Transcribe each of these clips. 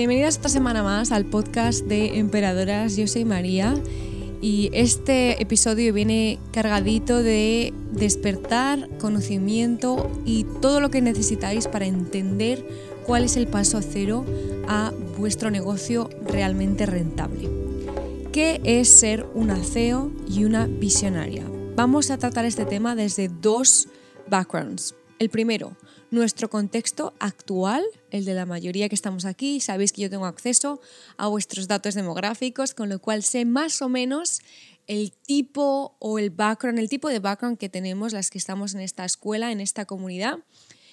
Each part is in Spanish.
Bienvenidas esta semana más al podcast de Emperadoras. Yo soy María y este episodio viene cargadito de despertar, conocimiento y todo lo que necesitáis para entender cuál es el paso cero a vuestro negocio realmente rentable. ¿Qué es ser una CEO y una visionaria? Vamos a tratar este tema desde dos backgrounds. El primero, nuestro contexto actual, el de la mayoría que estamos aquí. Sabéis que yo tengo acceso a vuestros datos demográficos, con lo cual sé más o menos el tipo o el background, el tipo de background que tenemos las que estamos en esta escuela, en esta comunidad.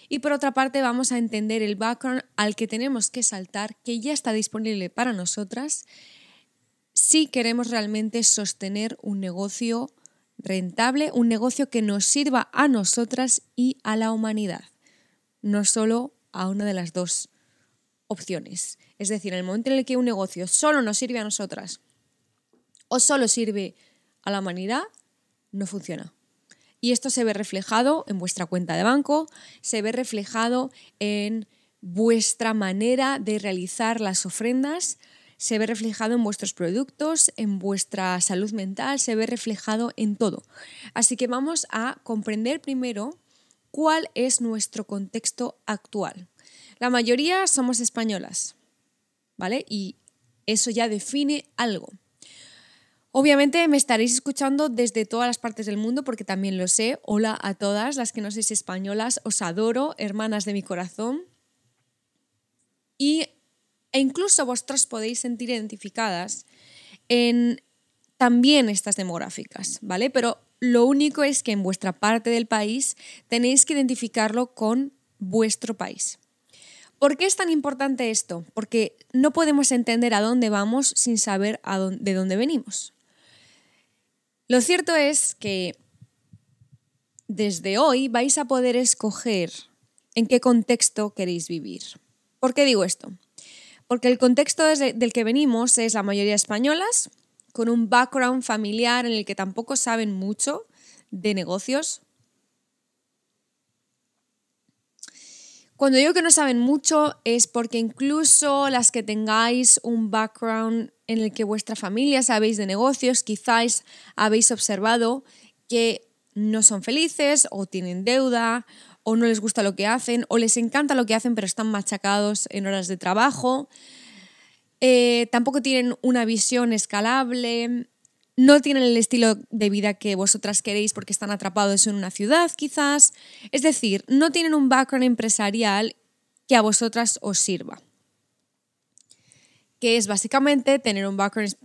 Y por otra parte vamos a entender el background al que tenemos que saltar, que ya está disponible para nosotras, si queremos realmente sostener un negocio rentable, un negocio que nos sirva a nosotras y a la humanidad, no solo a una de las dos opciones. Es decir, en el momento en el que un negocio solo nos sirve a nosotras o solo sirve a la humanidad, no funciona. Y esto se ve reflejado en vuestra cuenta de banco, se ve reflejado en vuestra manera de realizar las ofrendas, se ve reflejado en vuestros productos, en vuestra salud mental, se ve reflejado en todo. Así que vamos a comprender primero cuál es nuestro contexto actual. La mayoría somos españolas, ¿vale? Y eso ya define algo. Obviamente me estaréis escuchando desde todas las partes del mundo porque también lo sé. Hola a todas las que no sois españolas, os adoro, hermanas de mi corazón. Y e incluso vosotros podéis sentir identificadas en también estas demográficas, ¿vale? Pero lo único es que en vuestra parte del país tenéis que identificarlo con vuestro país. ¿Por qué es tan importante esto? Porque no podemos entender a dónde vamos sin saber de dónde venimos. Lo cierto es que desde hoy vais a poder escoger en qué contexto queréis vivir. ¿Por qué digo esto? Porque el contexto del que venimos es la mayoría españolas, con un background familiar en el que tampoco saben mucho de negocios. Cuando digo que no saben mucho es porque incluso las que tengáis un background en el que vuestra familia sabéis de negocios, quizás habéis observado que no son felices o tienen deuda o no les gusta lo que hacen, o les encanta lo que hacen pero están machacados en horas de trabajo. Eh, tampoco tienen una visión escalable, no tienen el estilo de vida que vosotras queréis porque están atrapados en una ciudad quizás. Es decir, no tienen un background empresarial que a vosotras os sirva. Que es básicamente tener un background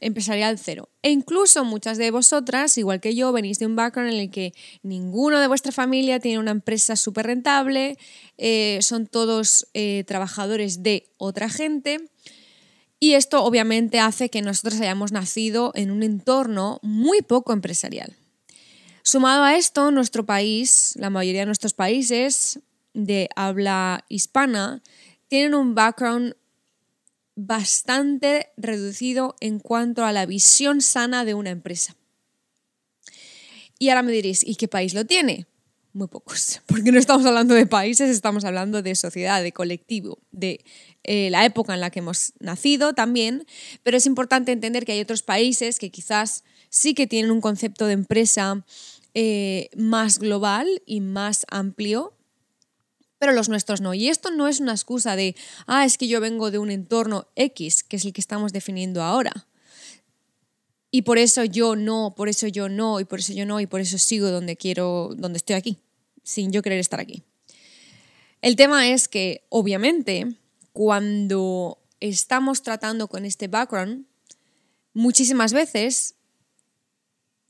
empresarial cero. E incluso muchas de vosotras, igual que yo, venís de un background en el que ninguno de vuestra familia tiene una empresa súper rentable, eh, son todos eh, trabajadores de otra gente. Y esto obviamente hace que nosotros hayamos nacido en un entorno muy poco empresarial. Sumado a esto, nuestro país, la mayoría de nuestros países de habla hispana, tienen un background bastante reducido en cuanto a la visión sana de una empresa. Y ahora me diréis, ¿y qué país lo tiene? Muy pocos, porque no estamos hablando de países, estamos hablando de sociedad, de colectivo, de eh, la época en la que hemos nacido también, pero es importante entender que hay otros países que quizás sí que tienen un concepto de empresa eh, más global y más amplio pero los nuestros no. Y esto no es una excusa de, ah, es que yo vengo de un entorno X, que es el que estamos definiendo ahora. Y por eso yo no, por eso yo no, y por eso yo no, y por eso sigo donde quiero, donde estoy aquí, sin yo querer estar aquí. El tema es que, obviamente, cuando estamos tratando con este background, muchísimas veces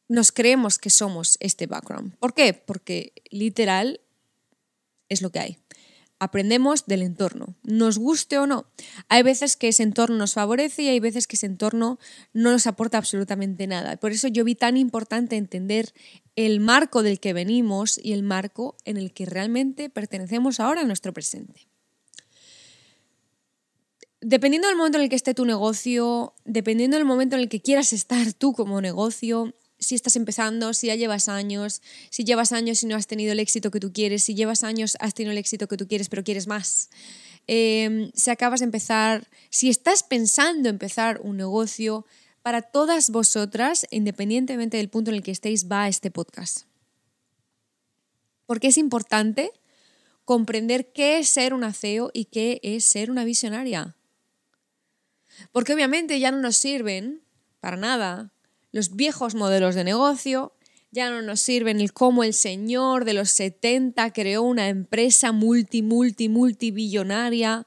nos creemos que somos este background. ¿Por qué? Porque literal es lo que hay. Aprendemos del entorno, nos guste o no. Hay veces que ese entorno nos favorece y hay veces que ese entorno no nos aporta absolutamente nada. Por eso yo vi tan importante entender el marco del que venimos y el marco en el que realmente pertenecemos ahora a nuestro presente. Dependiendo del momento en el que esté tu negocio, dependiendo del momento en el que quieras estar tú como negocio, si estás empezando, si ya llevas años, si llevas años y no has tenido el éxito que tú quieres, si llevas años has tenido el éxito que tú quieres pero quieres más. em, si acabas de empezar, si estás pensando empezar un negocio, para todas vosotras, independientemente del punto en el que estéis, va este podcast. Porque es importante comprender qué es ser un CEO y qué es ser una visionaria. Porque obviamente ya no nos sirven para nada los viejos modelos de negocio, ya no nos sirven el cómo el señor de los 70 creó una empresa multi, multi, multibillonaria.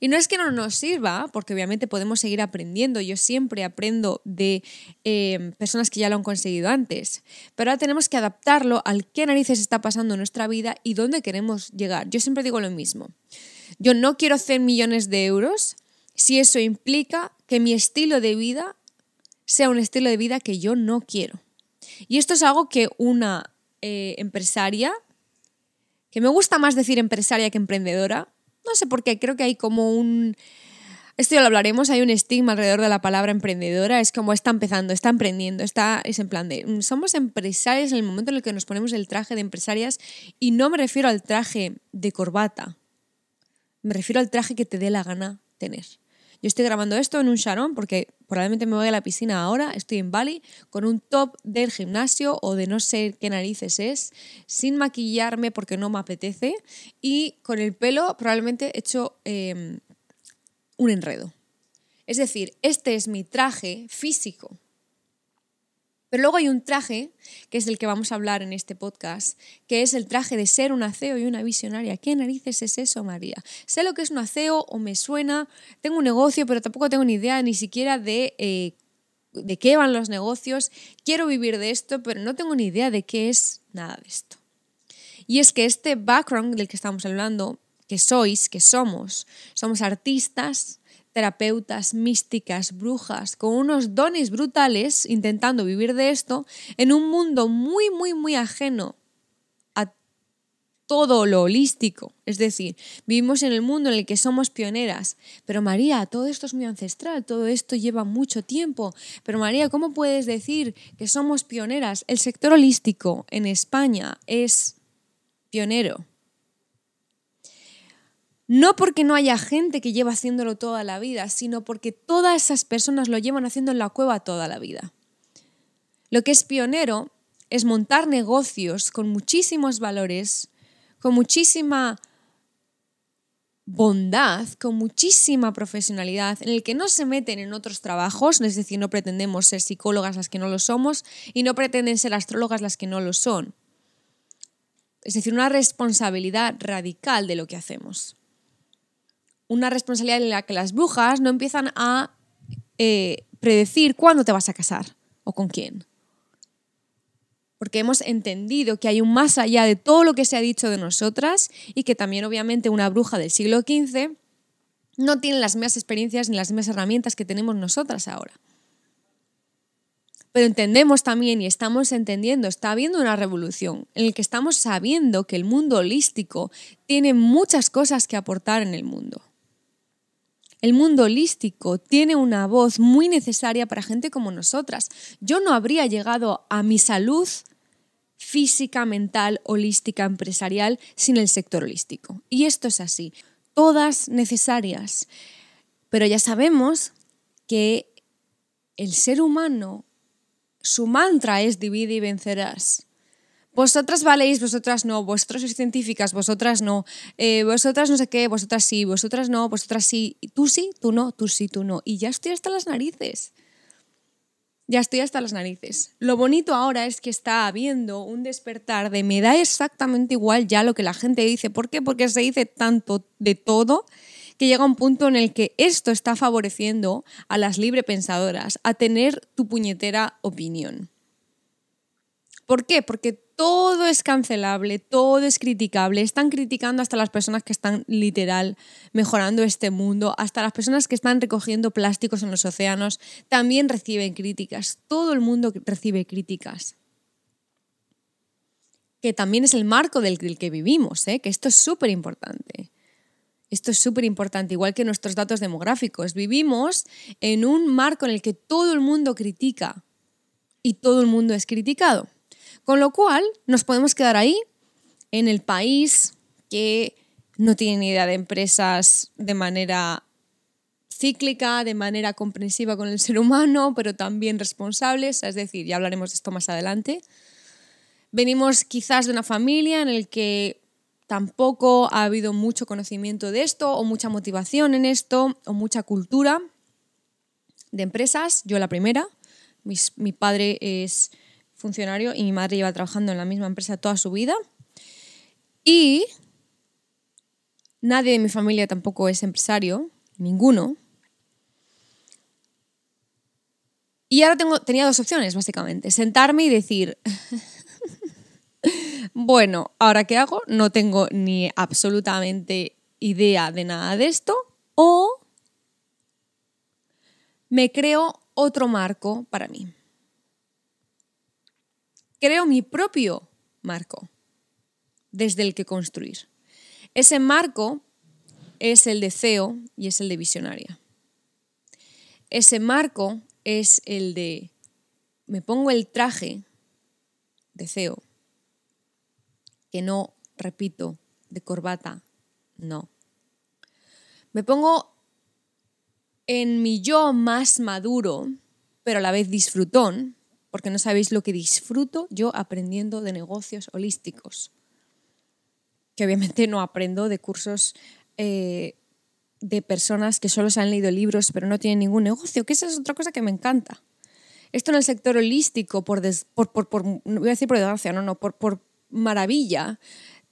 Y no es que no nos sirva, porque obviamente podemos seguir aprendiendo. Yo siempre aprendo de eh, personas que ya lo han conseguido antes. Pero ahora tenemos que adaptarlo al qué narices está pasando en nuestra vida y dónde queremos llegar. Yo siempre digo lo mismo. Yo no quiero hacer millones de euros si eso implica que mi estilo de vida sea un estilo de vida que yo no quiero. Y esto es algo que una eh, empresaria, que me gusta más decir empresaria que emprendedora, no sé por qué, creo que hay como un... Esto ya lo hablaremos, hay un estigma alrededor de la palabra emprendedora, es como está empezando, está emprendiendo, está, es en plan de, mm, somos empresarias en el momento en el que nos ponemos el traje de empresarias y no me refiero al traje de corbata, me refiero al traje que te dé la gana tener. Yo estoy grabando esto en un Sharon porque probablemente me voy a la piscina ahora, estoy en Bali con un top del gimnasio o de no sé qué narices es, sin maquillarme porque no me apetece y con el pelo probablemente hecho em, un enredo. Es decir, este es mi traje físico pero luego hay un traje, que es del que vamos a hablar en este podcast, que es el traje de ser un aceo y una visionaria. ¿Qué narices es eso, María? Sé lo que es un aceo o me suena, tengo un negocio, pero tampoco tengo ni idea ni siquiera de, eh, de qué van los negocios. Quiero vivir de esto, pero no tengo ni idea de qué es nada de esto. Y es que este background del que estamos hablando, que sois, que somos, somos artistas, terapeutas, místicas, brujas, con unos dones brutales intentando vivir de esto en un mundo muy, muy, muy ajeno a todo lo holístico. Es decir, vivimos en el mundo en el que somos pioneras. Pero María, todo esto es muy ancestral, todo esto lleva mucho tiempo. Pero María, ¿cómo puedes decir que somos pioneras? El sector holístico en España es pionero. No porque no haya gente que lleva haciéndolo toda la vida, sino porque todas esas personas lo llevan haciendo en la cueva toda la vida. Lo que es pionero es montar negocios con muchísimos valores, con muchísima bondad, con muchísima profesionalidad, en el que no se meten en otros trabajos, es decir, no pretendemos ser psicólogas las que no lo somos y no pretenden ser astrólogas las que no lo son. Es decir, una responsabilidad radical de lo que hacemos una responsabilidad en la que las brujas no empiezan a eh, predecir cuándo te vas a casar o con quién. Porque hemos entendido que hay un más allá de todo lo que se ha dicho de nosotras y que también obviamente una bruja del siglo XV no tiene las mismas experiencias ni las mismas herramientas que tenemos nosotras ahora. Pero entendemos también y estamos entendiendo, está habiendo una revolución en la que estamos sabiendo que el mundo holístico tiene muchas cosas que aportar en el mundo. El mundo holístico tiene una voz muy necesaria para gente como nosotras. Yo no habría llegado a mi salud física, mental, holística, empresarial sin el sector holístico. Y esto es así, todas necesarias. Pero ya sabemos que el ser humano, su mantra es divide y vencerás. Vosotras valéis, vosotras no, vosotras sois científicas, vosotras no, eh, vosotras no sé qué, vosotras sí, vosotras no, vosotras sí, tú sí, tú no, tú sí, tú no. Y ya estoy hasta las narices. Ya estoy hasta las narices. Lo bonito ahora es que está habiendo un despertar de me da exactamente igual ya lo que la gente dice. ¿Por qué? Porque se dice tanto de todo que llega un punto en el que esto está favoreciendo a las librepensadoras a tener tu puñetera opinión. ¿Por qué? Porque todo es cancelable, todo es criticable. Están criticando hasta las personas que están literal mejorando este mundo, hasta las personas que están recogiendo plásticos en los océanos, también reciben críticas. Todo el mundo recibe críticas. Que también es el marco del, que vivimos, ¿eh? que esto es súper importante. Esto es súper importante, igual que nuestros datos demográficos. Vivimos en un marco en el que todo el mundo critica y todo el mundo es criticado. Con lo cual nos podemos quedar ahí, en el país que no tienen idea de empresas de manera cíclica, de manera comprensiva con el ser humano, pero también responsables, es decir, ya hablaremos de esto más adelante. Venimos quizás de una familia en la que tampoco ha habido mucho conocimiento de esto o mucha motivación en esto o mucha cultura de empresas, yo la primera. mi padre es funcionario y mi madre lleva trabajando en la misma empresa toda su vida. Y nadie de mi familia tampoco es empresario, ninguno. Y ahora tengo, tenía dos opciones, básicamente. Sentarme y decir, bueno, ¿ahora qué hago? No tengo ni absolutamente idea de nada de esto. O me creo otro marco para mí. Creo mi propio marco desde el que construir. Ese marco es el de CEO y es el de visionaria. Ese marco es el de me pongo el traje de CEO, que no, repito, de corbata, no. Me pongo en mi yo más maduro, pero a la vez disfrutón, porque no sabéis lo que disfruto yo aprendiendo de negocios holísticos, que obviamente no aprendo de cursos eh, de personas que solo se han leído libros pero no tienen ningún negocio, que esa es otra cosa que me encanta. Esto en el sector holístico, por, por, por, no voy a decir por desgracia, no, no, por maravilla,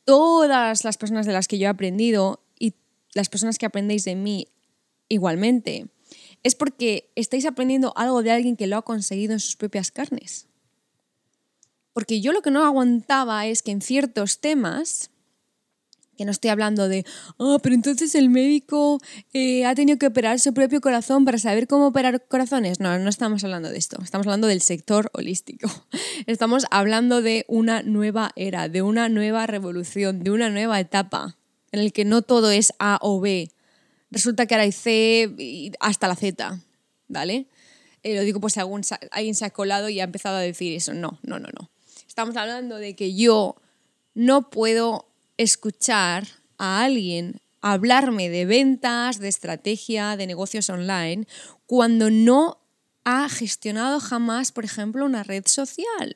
todas las personas de las que yo he aprendido y las personas que aprendéis de mí igualmente, es porque estáis aprendiendo algo de alguien que lo ha conseguido en sus propias carnes. Porque yo lo que no aguantaba es que en ciertos temas que no estoy hablando de, ah, pero entonces el médico eh, ha tenido que operar su propio corazón para saber cómo operar corazones. No, no estamos hablando de esto. Estamos hablando del sector holístico. Estamos hablando de una nueva era, de una nueva revolución, de una nueva etapa en el que no todo es A o B. Resulta que ahora hay C hasta la Z, ¿vale? Eh, lo digo pues si alguien se ha colado y ha empezado a decir eso. No, no, no, no. Estamos hablando de que yo no puedo escuchar a alguien hablarme de ventas, de estrategia, de negocios online, cuando no ha gestionado jamás, por ejemplo, una red social.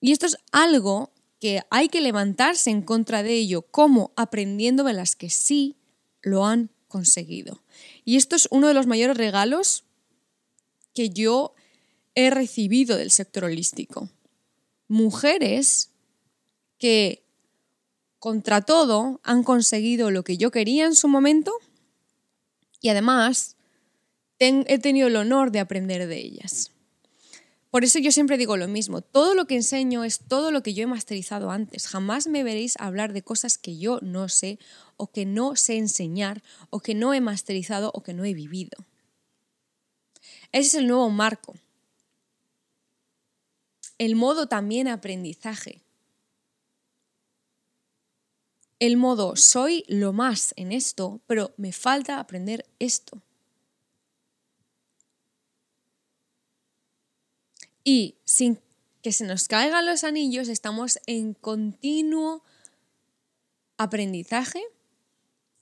Y esto es algo que hay que levantarse en contra de ello, como aprendiendo de las que sí lo han conseguido. Y esto es uno de los mayores regalos que yo he recibido del sector holístico. Mujeres que contra todo han conseguido lo que yo quería en su momento y además he tenido el honor de aprender de ellas. Por eso yo siempre digo lo mismo, todo lo que enseño es todo lo que yo he masterizado antes. Jamás me veréis hablar de cosas que yo no sé o que no sé enseñar o que no he masterizado o que no he vivido. Ese es el nuevo marco. El modo también aprendizaje el modo soy lo más en esto, pero me falta aprender esto. Y sin que se nos caigan los anillos, estamos en continuo aprendizaje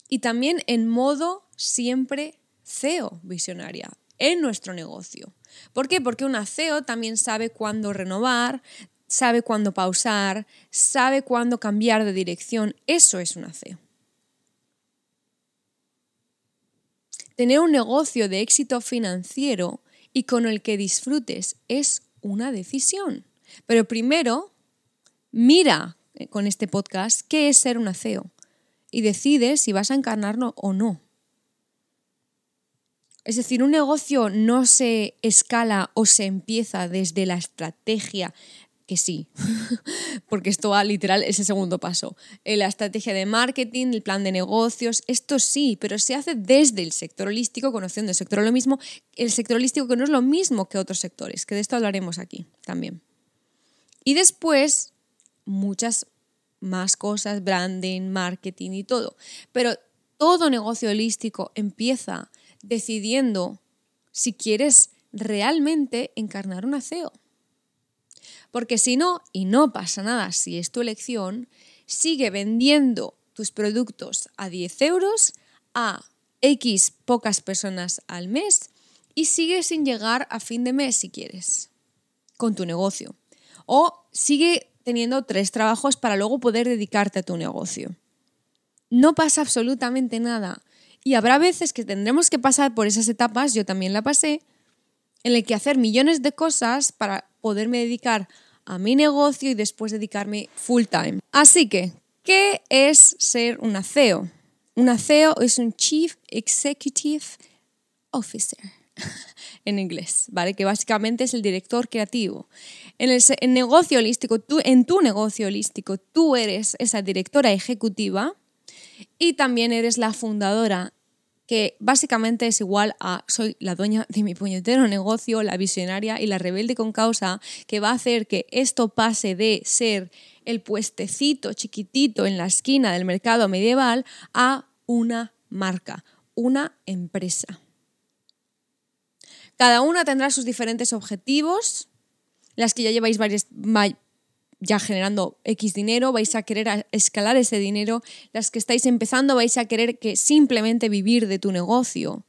y también en modo siempre CEO visionaria en nuestro negocio. ¿Por qué? Porque una CEO también sabe cuándo renovar, sabe cuándo pausar, sabe cuándo cambiar de dirección. Eso es un CEO. Tener un negocio de éxito financiero y con el que disfrutes es una decisión. Pero primero, mira eh, con este podcast qué es ser un CEO y decide si vas a encarnarlo o no. Es decir, un negocio no se escala o se empieza desde la estrategia, que sí, porque esto va literal, es el segundo paso. Eh, la estrategia de marketing, el plan de negocios, esto sí, pero se hace desde el sector holístico, conociendo el sector lo mismo, el sector holístico que no es lo mismo que otros sectores, que de esto hablaremos aquí también. Y después, muchas más cosas, branding, marketing y todo. Pero todo negocio holístico empieza decidiendo si quieres realmente encarnar un CEO porque si no, y no pasa nada si es tu elección, sigue vendiendo tus productos a 10 euros a X pocas personas al mes y sigue sin llegar a fin de mes si quieres con tu negocio. O sigue teniendo tres trabajos para luego poder dedicarte a tu negocio. No pasa absolutamente nada. Y habrá veces que tendremos que pasar por esas etapas, yo también la pasé, en el que hacer millones de cosas para poderme dedicar a mi negocio y después dedicarme full time. Así que, ¿qué es ser una CEO? Una CEO es un Chief Executive Officer en inglés, ¿vale? Que básicamente es el director creativo. En el, negocio holístico, tú, en tu negocio holístico, tú eres esa directora ejecutiva y también eres la fundadora, que básicamente es igual a soy la dueña de mi puñetero negocio, la visionaria y la rebelde con causa, que va a hacer que esto pase de ser el puestecito chiquitito en la esquina del mercado medieval a una marca, una empresa. Cada una tendrá sus diferentes objetivos, las que ya lleváis varias, ya generando X dinero, vais a querer escalar ese dinero, las que estáis empezando vais a querer que simplemente vivir de tu negocio.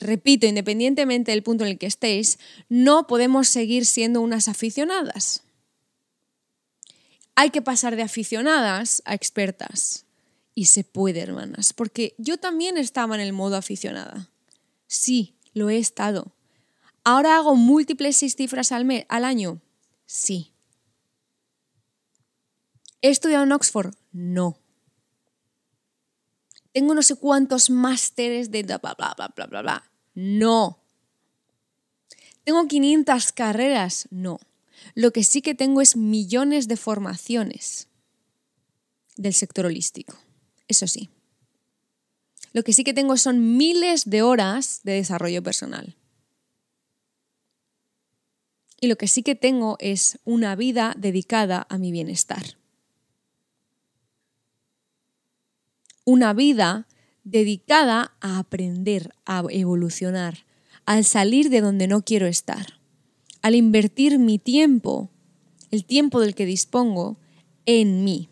Repito, independientemente del punto en el que estéis, no podemos seguir siendo unas aficionadas. Hay que pasar de aficionadas a expertas. Y se puede, hermanas, porque yo también estaba en el modo aficionada. Sí, lo he estado. ¿Ahora hago múltiples seis cifras al, al año? Sí. ¿He estudiado en Oxford? No. ¿Tengo no sé cuántos másteres de bla, bla, bla, bla, bla, bla? No. ¿Tengo 500 carreras? No. Lo que sí que tengo es millones de formaciones del sector holístico. Eso sí. Lo que sí que tengo son miles de horas de desarrollo personal. Y lo que sí que tengo es una vida dedicada a mi bienestar. Una vida dedicada a aprender, a evolucionar, al salir de donde no quiero estar, al invertir mi tiempo, el tiempo del que dispongo, en mí.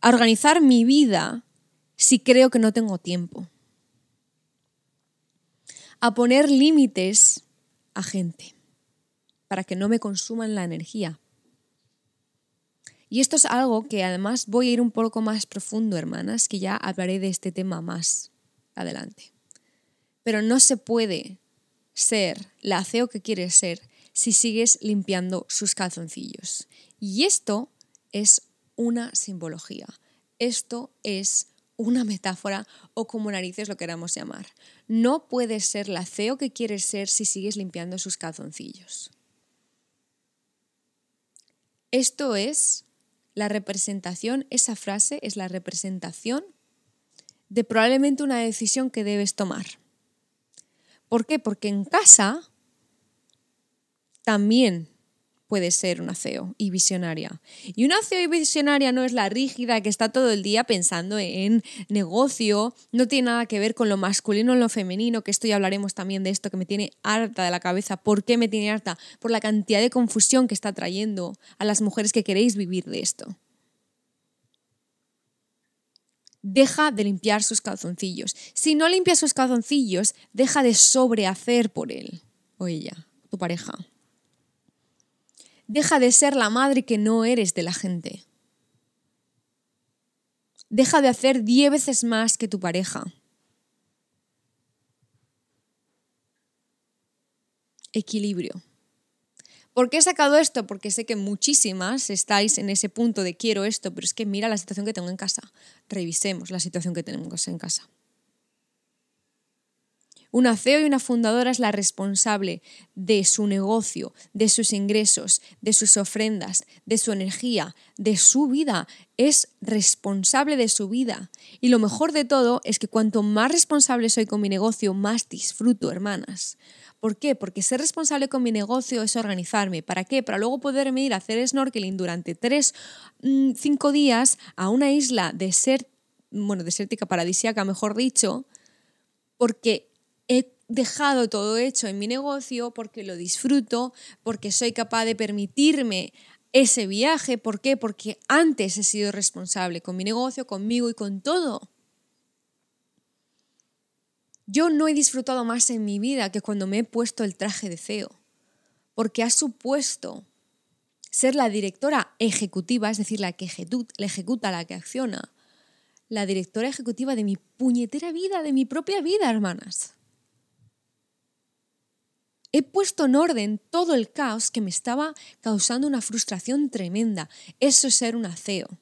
A organizar mi vida si creo que no tengo tiempo. A poner límites a gente para que no me consuman la energía. Y esto es algo que además voy a ir un poco más profundo, hermanas, que ya hablaré de este tema más adelante. Pero no se puede ser la CEO que quieres ser si sigues limpiando sus calzoncillos. Y esto es una simbología. Esto es una metáfora o como narices lo queramos llamar. No puedes ser la CEO que quieres ser si sigues limpiando sus calzoncillos. Esto es la representación, esa frase es la representación de probablemente una decisión que debes tomar. ¿Por qué? Porque en casa también puede ser una CEO y visionaria. Y una CEO y visionaria no es la rígida que está todo el día pensando en negocio, no tiene nada que ver con lo masculino o lo femenino, que esto ya hablaremos también de esto, que me tiene harta de la cabeza. ¿Por qué me tiene harta? Por la cantidad de confusión que está trayendo a las mujeres que queréis vivir de esto. Deja de limpiar sus calzoncillos. Si no limpias sus calzoncillos, deja de sobrehacer por él o ella, tu pareja. Deja de ser la madre que no eres de la gente. Deja de hacer diez veces más que tu pareja. Equilibrio. ¿Por qué he sacado esto? Porque sé que muchísimas estáis en ese punto de quiero esto, pero es que mira la situación que tengo en casa. Revisemos la situación que tenemos en casa. Una CEO y una fundadora es la responsable de su negocio, de sus ingresos, de sus ofrendas, de su energía, de su vida. Es responsable de su vida. Y lo mejor de todo es que cuanto más responsable soy con mi negocio, más disfruto, hermanas. ¿Por qué? Porque ser responsable con mi negocio es organizarme. ¿Para qué? Para luego poderme ir a hacer snorkeling durante tres, mm, cinco días a una isla bueno, desértica, paradisíaca, mejor dicho, porque he dejado todo hecho en mi negocio porque lo disfruto, porque soy capaz de permitirme ese viaje. ¿Por qué? Porque antes he sido responsable con mi negocio, conmigo y con todo. Yo no he disfrutado más en mi vida que cuando me he puesto el traje de CEO, porque ha supuesto ser la directora ejecutiva, es decir, la que ejecuta, la que acciona, la directora ejecutiva de mi puñetera vida, de mi propia vida, hermanas. He puesto en orden todo el caos que me estaba causando una frustración tremenda. Eso es ser un CEO.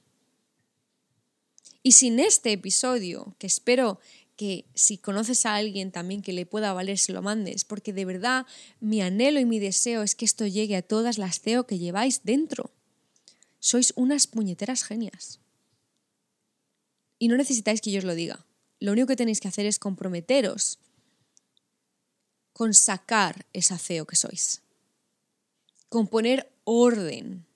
Y sin este episodio, que espero que si conoces a alguien también que le pueda valer, se lo mandes, porque de verdad mi anhelo y mi deseo es que esto llegue a todas las CEO que lleváis dentro. Sois unas puñeteras genias. Y no necesitáis que yo os lo diga. Lo único que tenéis que hacer es comprometeros con sacar esa CEO que sois. Con poner orden.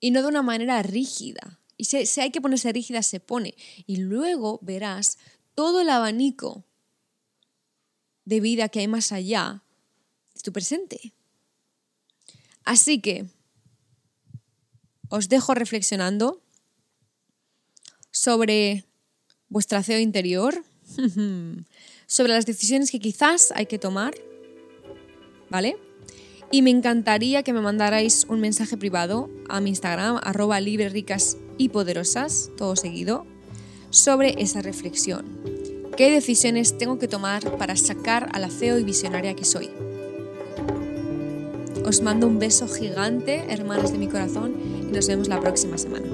Y no de una manera rígida. Y si, hay que ponerse rígida, se pone. Y luego verás todo el abanico de vida que hay más allá de tu presente. Así que os dejo reflexionando sobre vuestra CEO interior, sobre las decisiones que quizás hay que tomar, ¿vale? Y me encantaría que me mandarais un mensaje privado a mi Instagram, arroba libre, ricas y poderosas, todo seguido, sobre esa reflexión. ¿Qué decisiones tengo que tomar para sacar a la CEO y visionaria que soy? Os mando un beso gigante, hermanas de mi corazón, y nos vemos la próxima semana.